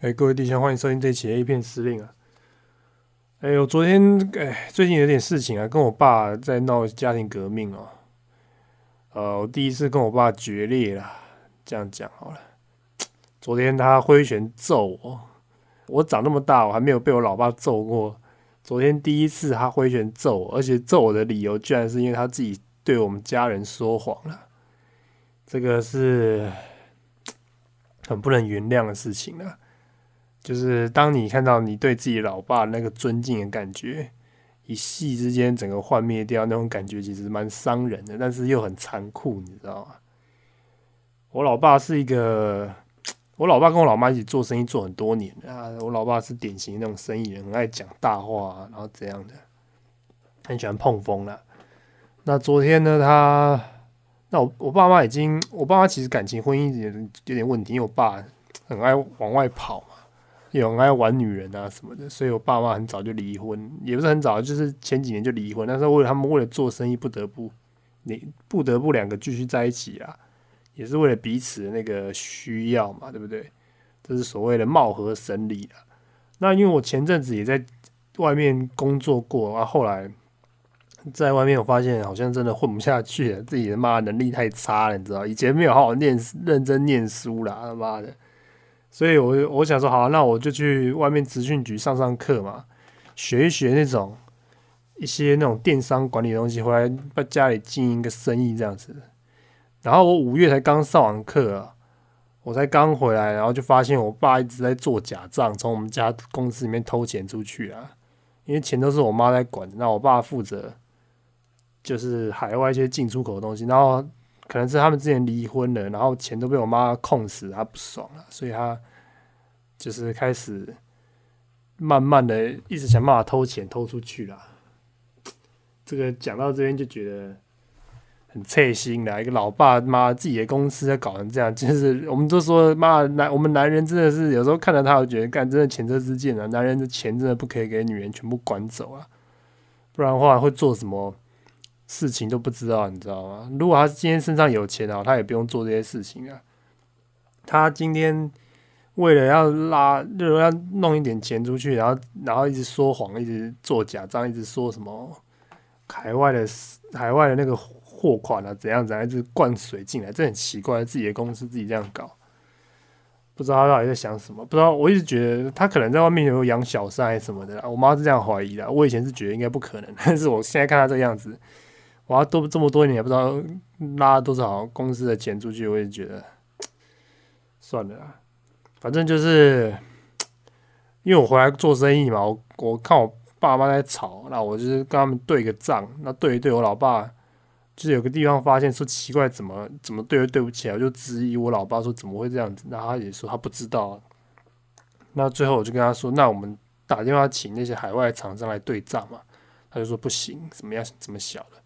哎，各位弟兄，欢迎收听这期 A 片司令啊！哎，我昨天哎，最近有点事情啊，跟我爸在闹家庭革命哦。呃，我第一次跟我爸决裂了，这样讲好了。昨天他挥拳揍我，我长那么大，我还没有被我老爸揍过。昨天第一次他挥拳揍我，而且揍我的理由居然是因为他自己对我们家人说谎了。这个是很不能原谅的事情了。就是当你看到你对自己老爸那个尊敬的感觉，一夕之间整个幻灭掉，那种感觉其实蛮伤人的，但是又很残酷，你知道吗？我老爸是一个，我老爸跟我老妈一起做生意做很多年啊。我老爸是典型那种生意人，很爱讲大话，然后怎样的，很喜欢碰风了。那昨天呢，他那我我爸妈已经，我爸妈其实感情婚姻有有点问题，因为我爸很爱往外跑。有爱玩女人啊什么的，所以我爸妈很早就离婚，也不是很早，就是前几年就离婚。但是为了他们为了做生意，不得不你不得不两个继续在一起啊，也是为了彼此的那个需要嘛，对不对？这是所谓的貌合神离啊。那因为我前阵子也在外面工作过啊，后来在外面我发现好像真的混不下去了，自己的妈能力太差了，你知道？以前没有好好念认真念书啦，他妈的。所以，我我想说，好，那我就去外面职训局上上课嘛，学一学那种一些那种电商管理的东西，回来在家里经营一个生意这样子。然后我五月才刚上完课啊，我才刚回来，然后就发现我爸一直在做假账，从我们家公司里面偷钱出去啊。因为钱都是我妈在管，那我爸负责就是海外一些进出口的东西，然后。可能是他们之前离婚了，然后钱都被我妈控死，他不爽了，所以他就是开始慢慢的一直想办法偷钱偷出去了。这个讲到这边就觉得很刺心的，一个老爸妈自己的公司在搞成这样，就是我们都说妈男我们男人真的是有时候看到他，我觉得干真的前车之鉴啊，男人的钱真的不可以给女人全部管走啊，不然的话会做什么？事情都不知道，你知道吗？如果他今天身上有钱啊，他也不用做这些事情啊。他今天为了要拉，就是要弄一点钱出去，然后然后一直说谎，一直做假账，一直说什么海外的海外的那个货款啊，怎样怎样，一直灌水进来，这很奇怪。自己的公司自己这样搞，不知道他到底在想什么。不知道，我一直觉得他可能在外面有养小三什么的。我妈是这样怀疑的。我以前是觉得应该不可能，但是我现在看他这个样子。哇，都这么多年也不知道拉多少公司的钱出去，我也觉得 算了，反正就是 因为我回来做生意嘛，我我看我爸妈在吵，那我就是跟他们对个账，那对一对，我老爸就是有个地方发现说奇怪，怎么怎么对都对不起来，我就质疑我老爸说怎么会这样子，那他也说他不知道，那最后我就跟他说，那我们打电话请那些海外厂商来对账嘛，他就说不行，怎么样怎么小的。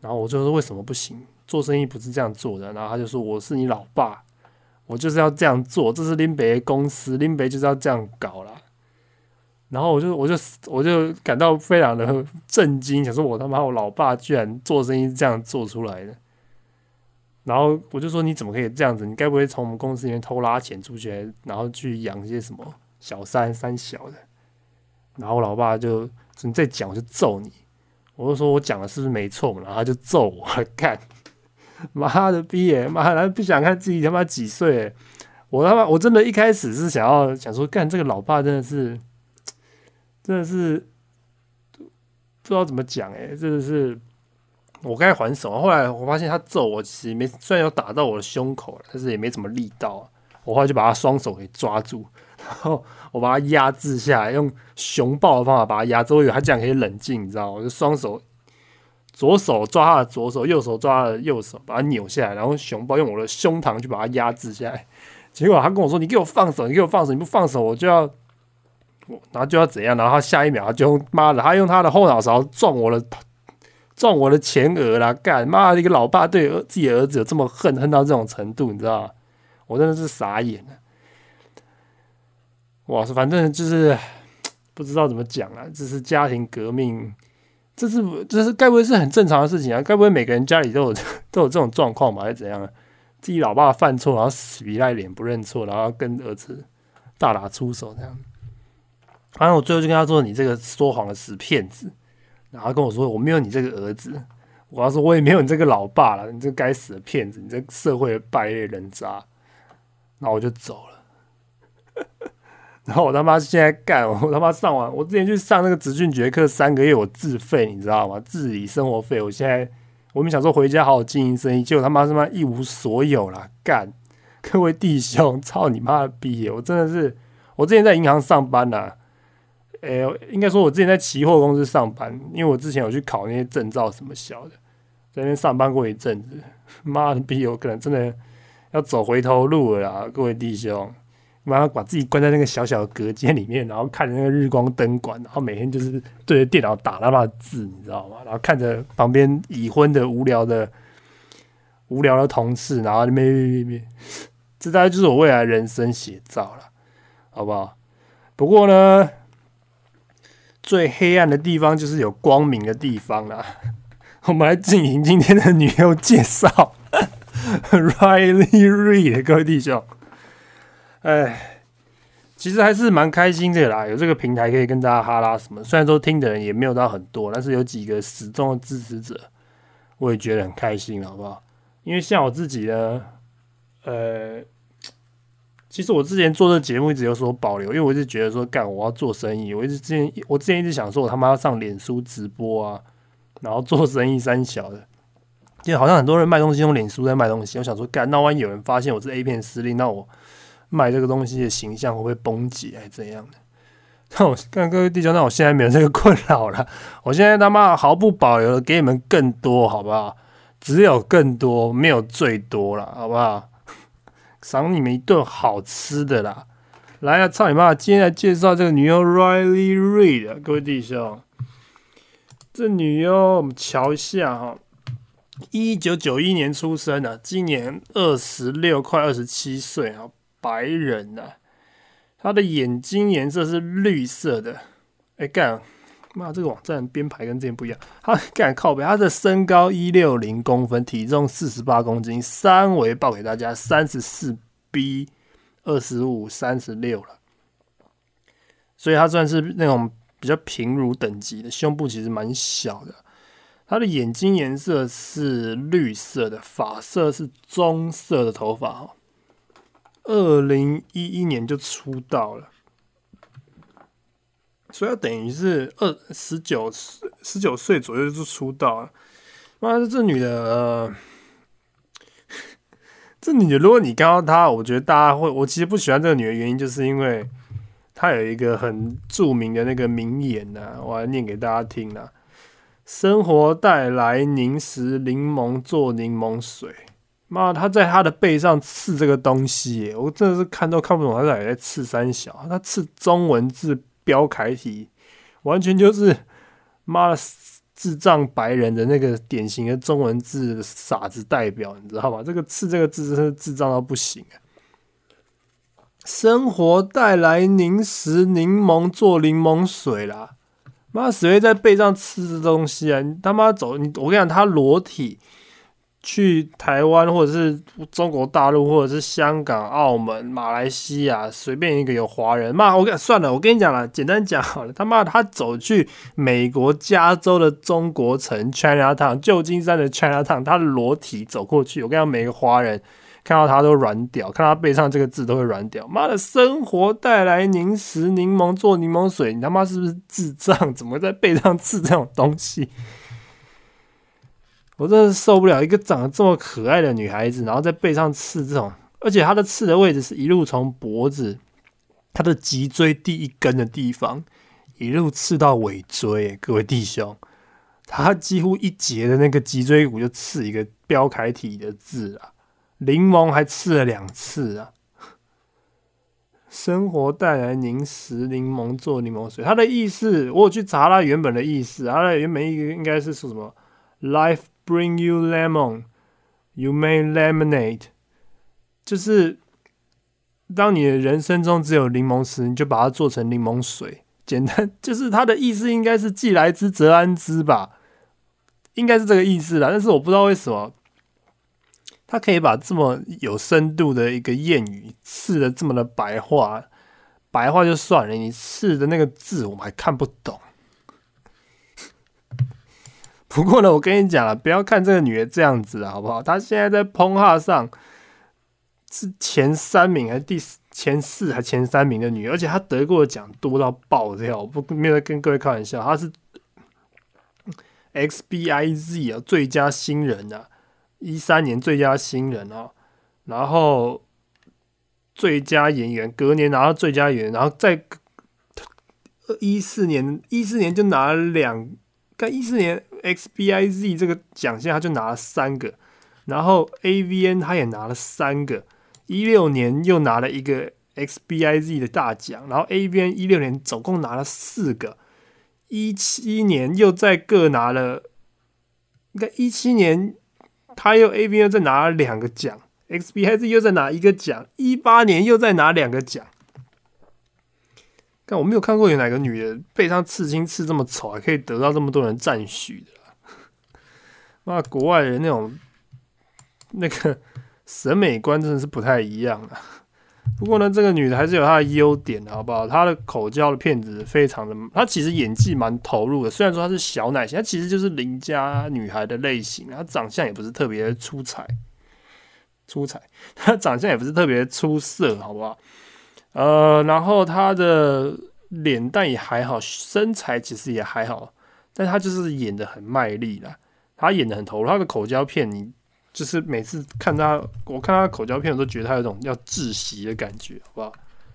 然后我就说为什么不行？做生意不是这样做的。然后他就说我是你老爸，我就是要这样做，这是林北公司，林北就是要这样搞啦。然后我就我就我就感到非常的震惊，想说我他妈我老爸居然做生意这样做出来的。然后我就说你怎么可以这样子？你该不会从我们公司里面偷拉钱出去，然后去养一些什么小三三小的？然后我老爸就说你再讲我就揍你。我就说，我讲的是不是没错嘛？然后他就揍我，干妈的逼耶！妈，的不想看自己他妈几岁？我他妈，我真的一开始是想要想说，干这个老爸真的是，真的是不知道怎么讲哎，真的是我该还手。后来我发现他揍我，其实没虽然有打到我的胸口但是也没怎么力道。我后来就把他双手给抓住。然后我把他压制下来，用熊抱的方法把他压制。我以为他这样可以冷静，你知道吗？我就双手，左手抓他的左手，右手抓他的右手，把他扭下来，然后熊抱用我的胸膛去把他压制下来。结果他跟我说：“你给我放手，你给我放手，你不放手我就要，我然后就要怎样？”然后他下一秒他就用妈的，他用他的后脑勺撞我的撞我的前额啦！干妈的一个老爸对自己儿子有这么恨恨到这种程度，你知道吗？我真的是傻眼了。哇，反正就是不知道怎么讲啊，这是家庭革命，这是这是该不会是很正常的事情啊？该不会每个人家里都有 都有这种状况吧？还是怎样？自己老爸犯错，然后死皮赖脸不认错，然后跟儿子大打出手这样。反正我最后就跟他说：“你这个说谎的死骗子。”然后跟我说：“我没有你这个儿子。”我要说：“我也没有你这个老爸了。你这该死的骗子！你这社会的败类人渣。”然后我就走了。然后我他妈现在干，我他妈上完，我之前去上那个职训绝课三个月，我自费，你知道吗？自理生活费。我现在我们想说回家好好经营生意，结果他妈他妈一无所有了。干，各位弟兄，操你妈的逼！我真的是，我之前在银行上班呐，诶，应该说我之前在期货公司上班，因为我之前有去考那些证照什么小的，在那边上班过一阵子。妈的逼，我可能真的要走回头路了啦，各位弟兄。然后把自己关在那个小小的隔间里面，然后看着那个日光灯管，然后每天就是对着电脑打那把字，你知道吗？然后看着旁边已婚的无聊的 无聊的同事，然后咩咩咩咩这大概就是我未来人生写照了，好不好？不过呢，最黑暗的地方就是有光明的地方啦。我们来进行今天的女优介绍，Riley Reed，各位弟兄。哎，其实还是蛮开心的啦，有这个平台可以跟大家哈拉什么。虽然说听的人也没有到很多，但是有几个始终的支持者，我也觉得很开心，好不好？因为像我自己呢，呃，其实我之前做这节目一直有所保留，因为我一直觉得说，干我要做生意，我一直之前我之前一直想说，我他妈要上脸书直播啊，然后做生意三小的，就好像很多人卖东西用脸书在卖东西，我想说，干那万一有人发现我是 A 片司令，那我。卖这个东西的形象会不会崩解，还是怎样的？那我看各位弟兄，那我现在没有这个困扰了。我现在他妈毫不保留的给你们更多，好不好？只有更多，没有最多了，好不好？赏你们一顿好吃的啦！来啊，操你妈！今天来介绍这个女优 Riley Reid，各位弟兄，这女优我们瞧一下哈，一九九一年出生的，今年二十六，快二十七岁啊。白人呐，他的眼睛颜色是绿色的。哎干，妈，这个网站编排跟之前不一样。他干靠背，他的身高一六零公分，体重四十八公斤，三围报给大家三十四 B 二十五三十六了。所以他算是那种比较平乳等级的，胸部其实蛮小的。他的眼睛颜色是绿色的，发色是棕色的头发哈。二零一一年就出道了，所以等于是二十九岁十九岁左右就出道了。妈的，这女的，这女的，如果你看到她，我觉得大家会，我其实不喜欢这个女的原因，就是因为她有一个很著名的那个名言呢，我来念给大家听啦：生活带来凝食柠檬做柠檬水。妈，他在他的背上刺这个东西，我真的是看都看不懂他在在刺三小，他刺中文字标楷体，完全就是妈的智障白人的那个典型的中文字傻子代表，你知道吗？这个刺这个字真是智障到不行啊！生活带来凝食柠檬做柠檬水啦，妈谁会在背上刺这东西啊？你他妈走你！我跟你讲，他裸体。去台湾或者是中国大陆或者是香港、澳门、马来西亚，随便一个有华人，妈，我跟算了，我跟你讲了，简单讲好了，他妈他走去美国加州的中国城 China Town，旧金山的 China Town，他裸体走过去，我跟你讲，每个华人看到他都软屌，看到他背上这个字都会软屌。妈的，生活带来凝食柠檬做柠檬水，你他妈是不是智障？怎么在背上刺这种东西？我真的是受不了一个长得这么可爱的女孩子，然后在背上刺这种，而且她的刺的位置是一路从脖子，她的脊椎第一根的地方，一路刺到尾椎。各位弟兄，她几乎一节的那个脊椎骨就刺一个标楷体的字啊，柠檬还刺了两次啊。生活带来凝食柠檬做柠檬水，它的意思我有去查它原本的意思，它的原本意应该是说什么？Life。Bring you lemon, you make lemonade。就是当你的人生中只有柠檬时，你就把它做成柠檬水。简单，就是它的意思应该是“既来之则安之”吧，应该是这个意思啦。但是我不知道为什么，他可以把这么有深度的一个谚语，刺的这么的白话，白话就算了，你刺的那个字我们还看不懂。不过呢，我跟你讲了，不要看这个女的这样子啊，好不好？她现在在碰哈上是前三名还是第四？前四还前三名的女，而且她得过的奖多到爆掉，不没有跟各位开玩笑，她是 XBIZ 啊最佳新人啊，一三年最佳新人啊，然后最佳演员，隔年拿到最佳演员，然后在一四年一四年就拿了两，跟一四年 XBIZ 这个奖项他就拿了三个，然后 AVN 他也拿了三个。一六年又拿了一个 XBIZ 的大奖，然后 AVN 一六年总共拿了四个，一七年又再各拿了，应该一七年他又 AVN 又再拿了两个奖，XBIZ 又再拿一个奖，一八年又再拿两个奖。但我没有看过有哪个女的背上刺青刺这么丑，还可以得到这么多人赞许的。那国外人那种那个。审美观真的是不太一样啊。不过呢，这个女的还是有她的优点，好不好？她的口交的片子非常的，她其实演技蛮投入的。虽然说她是小奶型，她其实就是邻家女孩的类型。她长相也不是特别出彩，出彩。她长相也不是特别出色，好不好？呃，然后她的脸蛋也还好，身材其实也还好，但她就是演的很卖力啦，她演的很投入。她的口交片你。就是每次看他，我看他的口交片，我都觉得他有种要窒息的感觉，好不好？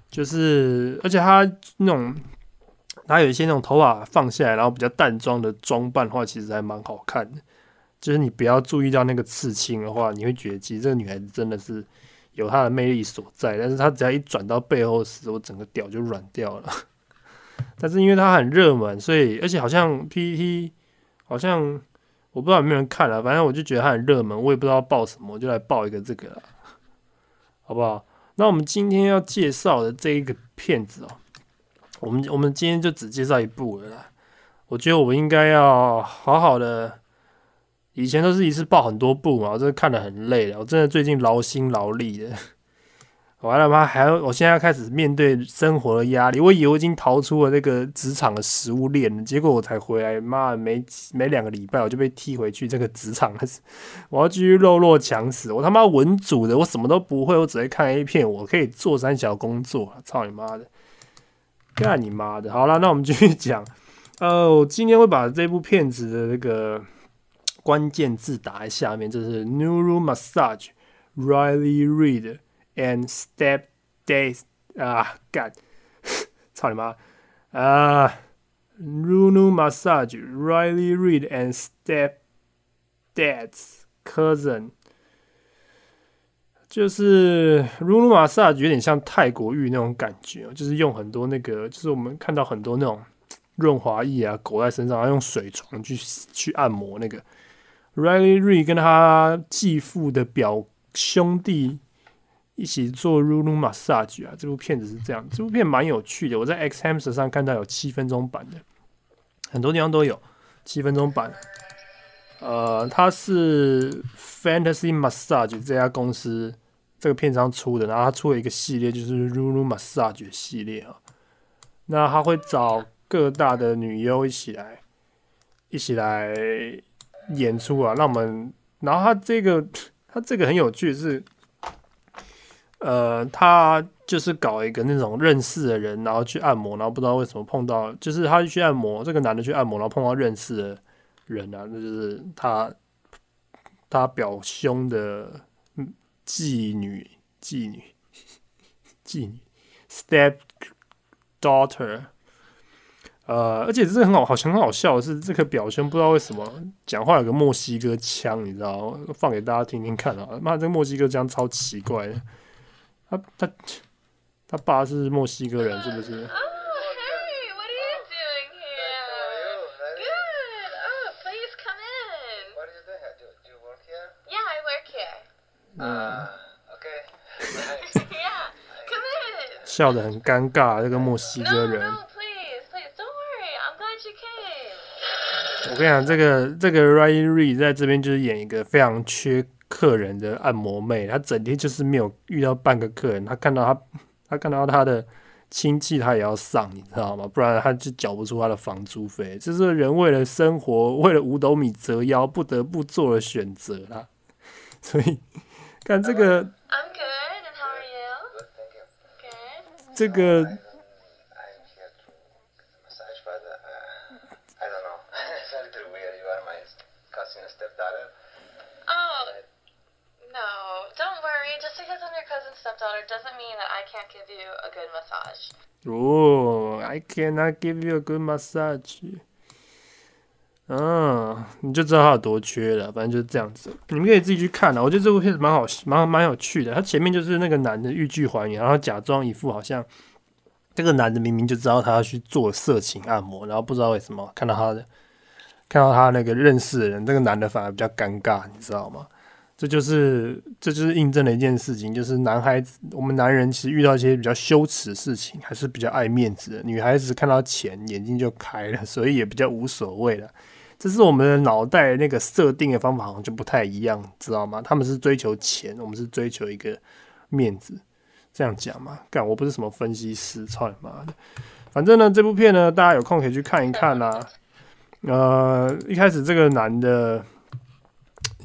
就是，而且他那种，他有一些那种头发放下来，然后比较淡妆的装扮的话，其实还蛮好看的。就是你不要注意到那个刺青的话，你会觉得其实这个女孩子真的是有它的魅力所在。但是它只要一转到背后时，我整个屌就软掉了。但是因为它很热门，所以而且好像 PPT 好像。我不知道有没有人看了，反正我就觉得它很热门，我也不知道报什么，我就来报一个这个，好不好？那我们今天要介绍的这一个片子哦，我们我们今天就只介绍一部了。我觉得我应该要好好的，以前都是一次报很多部嘛，我真的看得很累了，我真的最近劳心劳力的。完了吗？还要？我现在要开始面对生活的压力。我以为我已经逃出了那个职场的食物链了，结果我才回来，妈，没没两个礼拜我就被踢回去这个职场了。我要继续弱肉强食。我他妈文组的，我什么都不会，我只会看 A 片，我可以做三小工作。操你妈的！干你妈的！好了，那我们继续讲。呃，我今天会把这部片子的那个关键字打在下面，这是 Neuro Massage，Riley Reed。And step days 啊，干，操你妈啊，Ruru massage Riley Reed and step dad's cousin，就是 Ruru massage 有点像泰国浴那种感觉，就是用很多那个，就是我们看到很多那种润滑液啊，裹在身上，然后用水床去去按摩那个 Riley Reid 跟他继父的表兄弟。一起做 Rulu Massage 啊！这部片子是这样，这部片蛮有趣的。我在 Xhams 上看到有七分钟版的，很多地方都有七分钟版。呃，它是 Fantasy Massage 这家公司这个片商出的，然后它出了一个系列，就是 Rulu Massage 系列啊。那他会找各大的女优一起来，一起来演出啊。那我们，然后他这个，他这个很有趣是。呃，他就是搞一个那种认识的人，然后去按摩，然后不知道为什么碰到，就是他去按摩，这个男的去按摩，然后碰到认识的人啊，那就是他他表兄的妓女，妓女，妓女，step daughter。呃，而且这很好，好像很好笑的是，这个表兄不知道为什么讲话有个墨西哥腔，你知道放给大家听听看啊！妈，这个墨西哥腔超奇怪的。他他他爸是墨西哥人，是不是？嗯。笑得很尴尬，这个墨西哥人。我跟你讲，这个这个 Ryan Reed 在这边就是演一个非常缺。客人的按摩妹，她整天就是没有遇到半个客人。她看到她，她看到她的亲戚他也要上，你知道吗？不然他就缴不出他的房租费。这是人为了生活，为了五斗米折腰，不得不做的选择啦。所以看这个，这个。Stepdaughter doesn't mean that，I cannot give you a good massage。嗯，你就知道他有多缺了。反正就是这样子，你们可以自己去看啊。我觉得这部片子蛮好，蛮蛮有趣的。他前面就是那个男的欲拒还迎，然后假装一副好像这个男的明明就知道他要去做色情按摩，然后不知道为什么看到他的看到他那个认识的人，这个男的反而比较尴尬，你知道吗？这就是这就是印证了一件事情，就是男孩子，我们男人其实遇到一些比较羞耻的事情，还是比较爱面子的。女孩子看到钱眼睛就开了，所以也比较无所谓了。这是我们的脑袋那个设定的方法好像就不太一样，知道吗？他们是追求钱，我们是追求一个面子，这样讲嘛？干，我不是什么分析师，操你妈的！反正呢，这部片呢，大家有空可以去看一看啦。呃，一开始这个男的。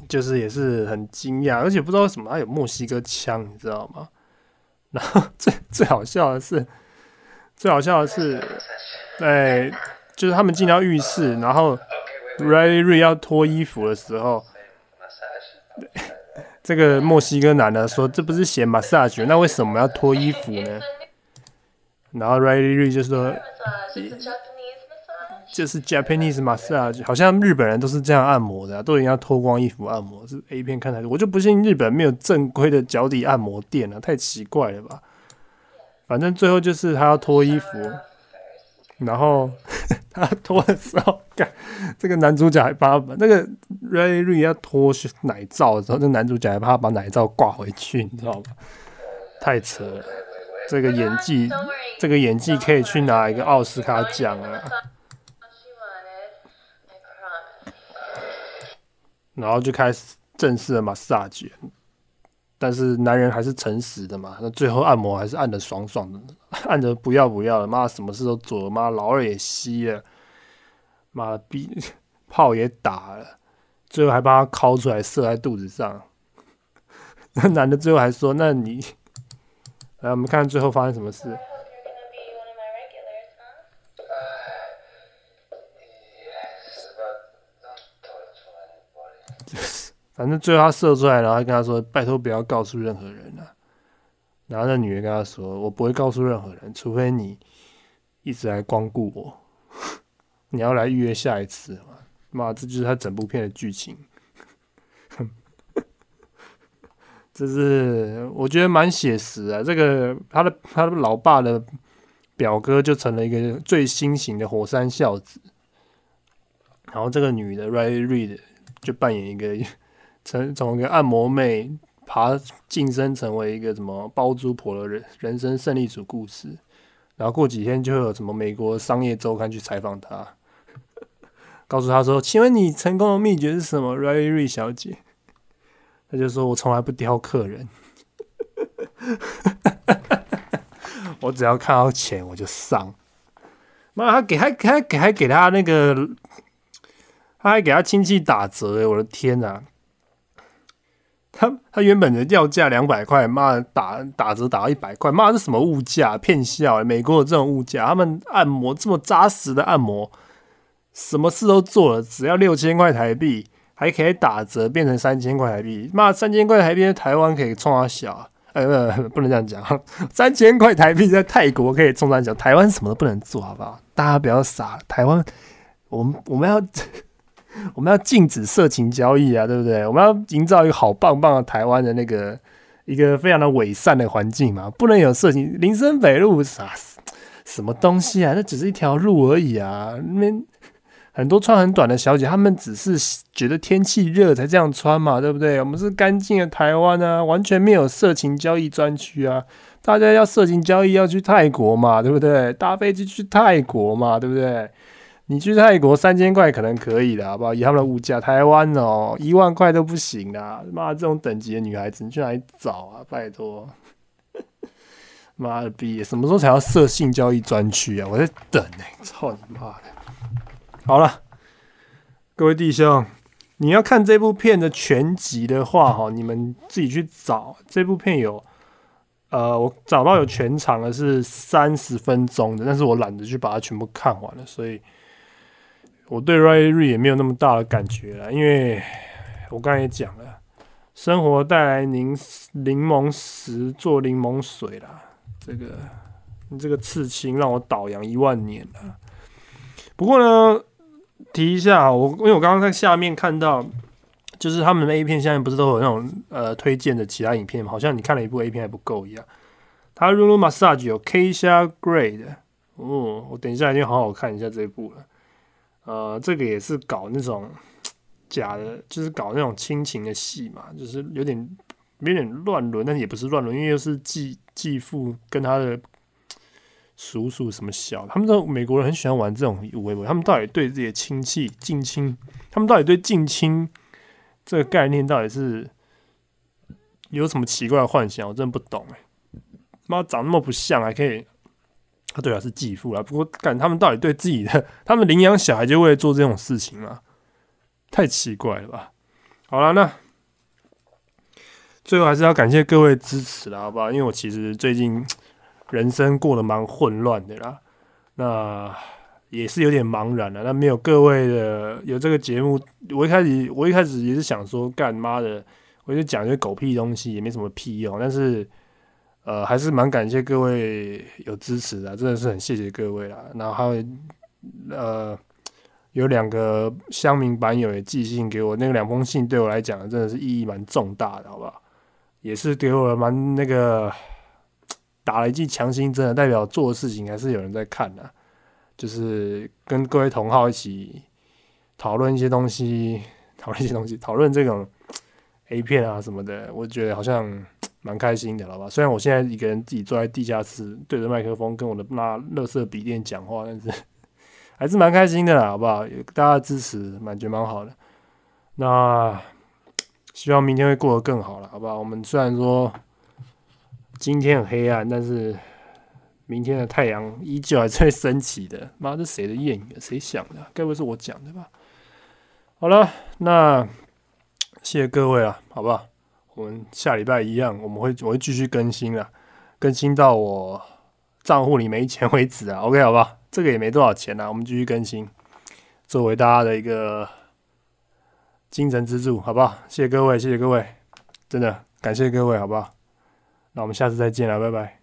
就是也是很惊讶，而且不知道为什么他有墨西哥腔，你知道吗？然后最最好笑的是，最好笑的是，哎，就是他们进到浴室，然后 Riley Ray 要脱衣服的时候，这个墨西哥男的说：“这不是写 massage，那为什么要脱衣服呢？”然后 Riley Ray 就说。就是 Japanese massage，好像日本人都是这样按摩的，都一定要脱光衣服按摩。是 A 片看太多，我就不信日本没有正规的脚底按摩店了，太奇怪了吧？反正最后就是他要脱衣服，然后 他脱的时候，这个男主角还把那个 Ray Ray 要脱奶罩的时候，那男主角还怕他把奶罩挂回去，你知道吗？太扯了，这个演技，这个演技可以去拿一个奥斯卡奖啊！然后就开始正式的 massage，但是男人还是诚实的嘛，那最后按摩还是按的爽爽的，按的不要不要的，妈什么事都做了，妈老二也吸了，妈逼 炮也打了，最后还把他抠出来射在肚子上，那男的最后还说：“那你来，我们看最后发生什么事。”反正最后他射出来，然后跟他说：“拜托不要告诉任何人了。”然后那女的跟他说：“我不会告诉任何人，除非你一直来光顾我，你要来预约下一次嘛。”妈，这就是他整部片的剧情。这是我觉得蛮写实啊。这个他的他的老爸的表哥就成了一个最新型的火山孝子，然后这个女的 Riley Reid 就扮演一个。从从一个按摩妹爬晋升成为一个什么包租婆的人人生胜利组故事，然后过几天就会有什么美国商业周刊去采访他，告诉他说：“请问你成功的秘诀是什么？”Ray Ray 小姐，他就说：“我从来不挑客人，我只要看到钱我就上。”妈，他给还还给还给他那个，他还给他亲戚打折哎！我的天哪！他他原本的要价两百块，妈打打折打到一百块，妈是什么物价骗笑？美国有这种物价，他们按摩这么扎实的按摩，什么事都做了，只要六千块台币，还可以打折变成三千块台币，妈三千块台币在台湾可以冲他小，哎 不能这样讲，三千块台币在泰国可以冲他小，台湾什么都不能做好不好？大家不要傻，台湾我们我们要。我们要禁止色情交易啊，对不对？我们要营造一个好棒棒的台湾的那个一个非常的伪善的环境嘛，不能有色情。林森北路啥什么东西啊？那只是一条路而已啊！那边很多穿很短的小姐，她们只是觉得天气热才这样穿嘛，对不对？我们是干净的台湾啊，完全没有色情交易专区啊！大家要色情交易要去泰国嘛，对不对？搭飞机去泰国嘛，对不对？你去泰国三千块可能可以的，好不好？以他们的物价，台湾哦，一万块都不行啦！妈，这种等级的女孩子，你去哪里找啊？拜托。妈的逼！什么时候才要设性交易专区啊？我在等呢，操你妈的！好了，各位弟兄，你要看这部片的全集的话，哈，你们自己去找。这部片有，呃，我找到有全长的是三十分钟的，但是我懒得去把它全部看完了，所以我对 Ray Ray 也没有那么大的感觉了，因为我刚才也讲了。生活带来柠柠檬石做柠檬水啦，这个你这个刺青让我倒洋一万年了。不过呢，提一下，我因为我刚刚在下面看到，就是他们的 A 片下面不是都有那种呃推荐的其他影片吗？好像你看了一部 A 片还不够一样。他 Rulu Massage 有 Kia Grey 的，哦，我等一下一定好好看一下这一部了。呃，这个也是搞那种。假的，就是搞那种亲情的戏嘛，就是有点有点乱伦，但也不是乱伦，因为又是继继父跟他的叔叔什么小，他们都美国人很喜欢玩这种微博，他们到底对自己的亲戚近亲，他们到底对近亲这个概念到底是有什么奇怪的幻想？我真的不懂哎，妈长那么不像，还可以，啊对啊是继父啊，不过感他们到底对自己的，他们领养小孩就为了做这种事情啊？太奇怪了吧！好了，那最后还是要感谢各位支持了，好不好？因为我其实最近人生过得蛮混乱的啦，那也是有点茫然了。那没有各位的有这个节目，我一开始我一开始也是想说，干妈的，我就讲一些狗屁东西，也没什么屁用。但是呃，还是蛮感谢各位有支持的，真的是很谢谢各位啦。然后还有呃。有两个乡民版友也寄信给我，那个两封信对我来讲真的是意义蛮重大的，好不好？也是给我蛮那个打了一剂强心针，代表做的事情还是有人在看的。就是跟各位同好一起讨论一些东西，讨论一些东西，讨论这种 A 片啊什么的，我觉得好像蛮开心的，好吧？虽然我现在一个人自己坐在地下室，对着麦克风跟我的那乐色笔电讲话，但是。还是蛮开心的啦，好不好？有大家支持，感觉蛮好的。那希望明天会过得更好了，好不好？我们虽然说今天很黑暗，但是明天的太阳依旧还在升起的。妈，这谁的谚语？谁想的？该不会是我讲的吧？好了，那谢谢各位了，好不好？我们下礼拜一样，我们会我会继续更新了，更新到我账户里没钱为止啊。OK，好吧？这个也没多少钱啦，我们继续更新，作为大家的一个精神支柱，好不好？谢谢各位，谢谢各位，真的感谢各位，好不好？那我们下次再见了，拜拜。